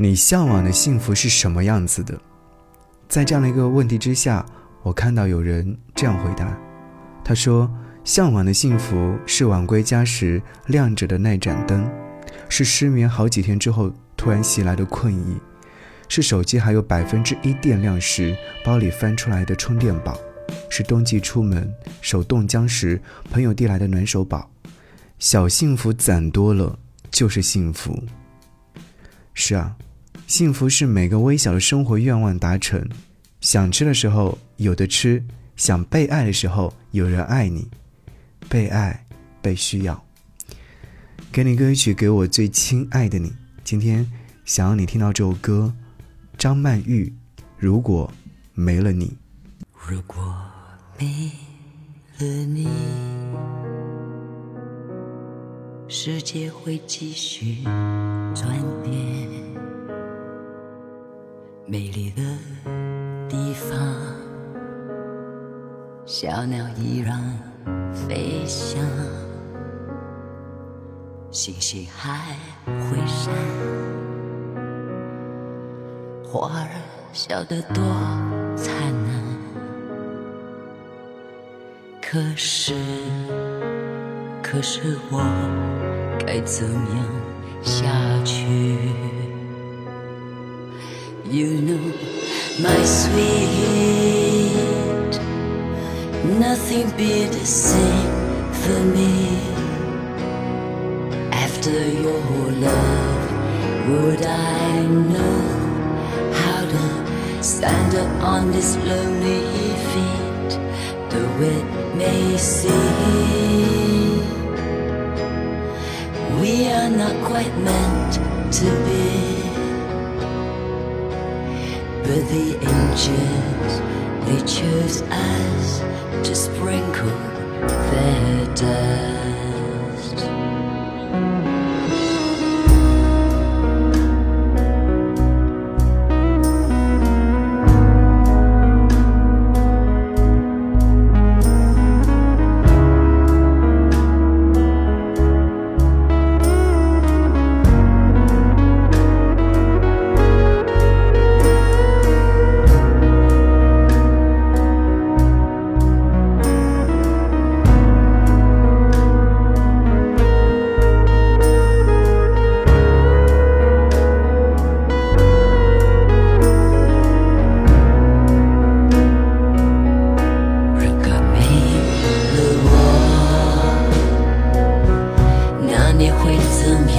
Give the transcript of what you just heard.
你向往的幸福是什么样子的？在这样的一个问题之下，我看到有人这样回答，他说：“向往的幸福是晚归家时亮着的那盏灯，是失眠好几天之后突然袭来的困意，是手机还有百分之一电量时包里翻出来的充电宝，是冬季出门手冻僵时朋友递来的暖手宝。小幸福攒多了就是幸福。是啊。”幸福是每个微小的生活愿望达成，想吃的时候有的吃，想被爱的时候有人爱你，被爱，被需要。给你歌曲，给我最亲爱的你。今天想要你听到这首歌，张曼玉。如果没了你，如果没了你，世界会继续转变。美丽的地方，小鸟依然飞翔，星星还会闪，花儿笑得多灿烂。可是，可是我该怎样下去？You know, my sweet, nothing be the same for me. After your love, would I know how to stand up on this lonely feet? The wind may seem we are not quite meant to be. But the angels, they chose us to sprinkle their dust. 未曾有。